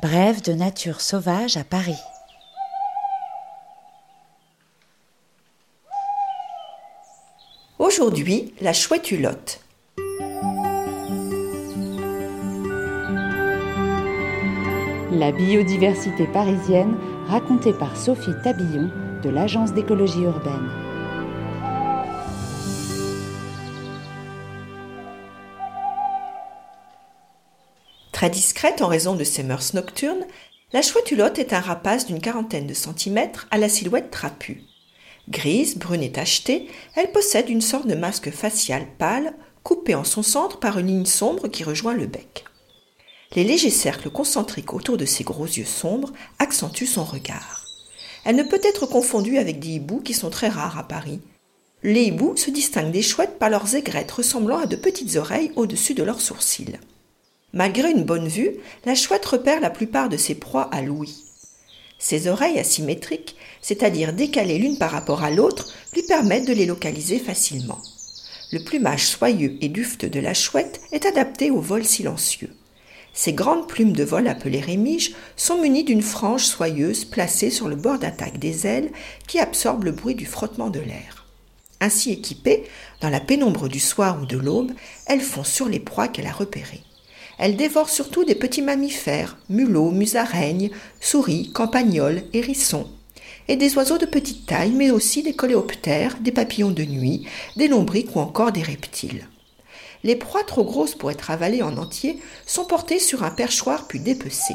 Brève de nature sauvage à Paris. Aujourd'hui, la chouette hulotte. La biodiversité parisienne racontée par Sophie Tabillon de l'Agence d'écologie urbaine. Très discrète en raison de ses mœurs nocturnes, la chouette hulotte est un rapace d'une quarantaine de centimètres à la silhouette trapue. Grise, brune et tachetée, elle possède une sorte de masque facial pâle, coupé en son centre par une ligne sombre qui rejoint le bec. Les légers cercles concentriques autour de ses gros yeux sombres accentuent son regard. Elle ne peut être confondue avec des hiboux qui sont très rares à Paris. Les hiboux se distinguent des chouettes par leurs aigrettes ressemblant à de petites oreilles au-dessus de leurs sourcils. Malgré une bonne vue, la chouette repère la plupart de ses proies à l'ouïe. Ses oreilles asymétriques, c'est-à-dire décalées l'une par rapport à l'autre, lui permettent de les localiser facilement. Le plumage soyeux et dufteux de la chouette est adapté au vol silencieux. Ses grandes plumes de vol appelées rémiges sont munies d'une frange soyeuse placée sur le bord d'attaque des ailes qui absorbe le bruit du frottement de l'air. Ainsi équipées, dans la pénombre du soir ou de l'aube, elles font sur les proies qu'elle a repérées. Elle dévore surtout des petits mammifères, mulots, musaraignes, souris, campagnols, hérissons, et des oiseaux de petite taille, mais aussi des coléoptères, des papillons de nuit, des lombriques ou encore des reptiles. Les proies trop grosses pour être avalées en entier sont portées sur un perchoir puis dépecées.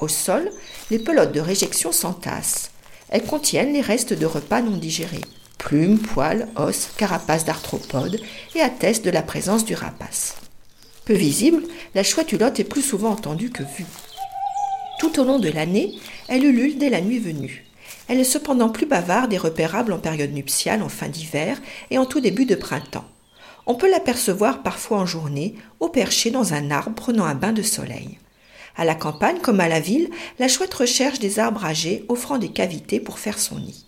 Au sol, les pelotes de réjection s'entassent. Elles contiennent les restes de repas non digérés, plumes, poils, os, carapaces d'arthropodes, et attestent de la présence du rapace. Peu visible, la chouette hulotte est plus souvent entendue que vue. Tout au long de l'année, elle ulule dès la nuit venue. Elle est cependant plus bavarde et repérable en période nuptiale, en fin d'hiver et en tout début de printemps. On peut l'apercevoir parfois en journée, au perché dans un arbre prenant un bain de soleil. À la campagne comme à la ville, la chouette recherche des arbres âgés offrant des cavités pour faire son nid.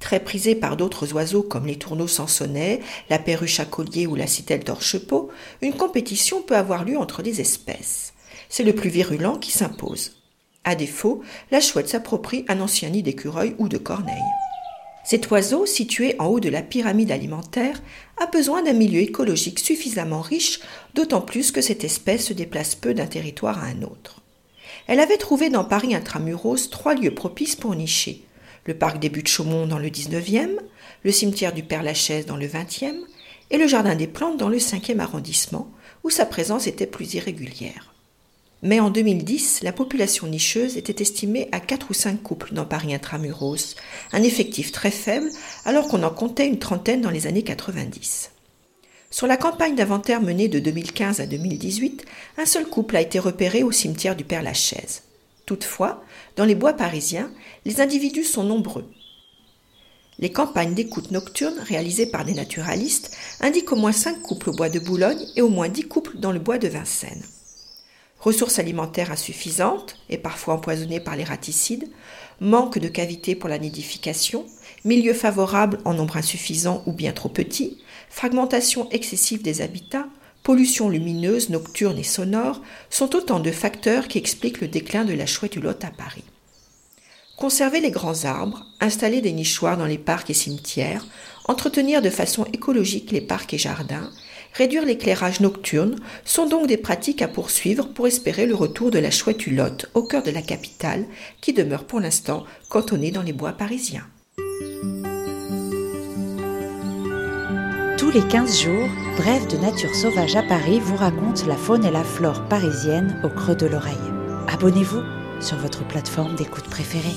Très prisée par d'autres oiseaux comme les tourneaux sansonnets, la perruche à collier ou la citelle d'orchepeau, une compétition peut avoir lieu entre les espèces. C'est le plus virulent qui s'impose. À défaut, la chouette s'approprie un ancien nid d'écureuil ou de corneille. Cet oiseau, situé en haut de la pyramide alimentaire, a besoin d'un milieu écologique suffisamment riche, d'autant plus que cette espèce se déplace peu d'un territoire à un autre. Elle avait trouvé dans Paris intramuros trois lieux propices pour nicher le parc des Buttes-Chaumont dans le 19e, le cimetière du Père-Lachaise dans le 20e et le jardin des plantes dans le 5e arrondissement, où sa présence était plus irrégulière. Mais en 2010, la population nicheuse était estimée à 4 ou 5 couples dans Paris intramuros, un effectif très faible alors qu'on en comptait une trentaine dans les années 90. Sur la campagne d'inventaire menée de 2015 à 2018, un seul couple a été repéré au cimetière du Père-Lachaise. Toutefois, dans les bois parisiens, les individus sont nombreux. Les campagnes d'écoute nocturne réalisées par des naturalistes indiquent au moins 5 couples au bois de Boulogne et au moins 10 couples dans le bois de Vincennes. Ressources alimentaires insuffisantes et parfois empoisonnées par les raticides, manque de cavités pour la nidification, milieu favorable en nombre insuffisant ou bien trop petit, fragmentation excessive des habitats, pollution lumineuse, nocturne et sonore sont autant de facteurs qui expliquent le déclin de la chouette hulotte à Paris. Conserver les grands arbres, installer des nichoirs dans les parcs et cimetières, entretenir de façon écologique les parcs et jardins, réduire l'éclairage nocturne sont donc des pratiques à poursuivre pour espérer le retour de la chouette hulotte au cœur de la capitale qui demeure pour l'instant cantonnée dans les bois parisiens. Tous les 15 jours, Bref de Nature Sauvage à Paris vous raconte la faune et la flore parisienne au creux de l'oreille. Abonnez-vous sur votre plateforme d'écoute préférée.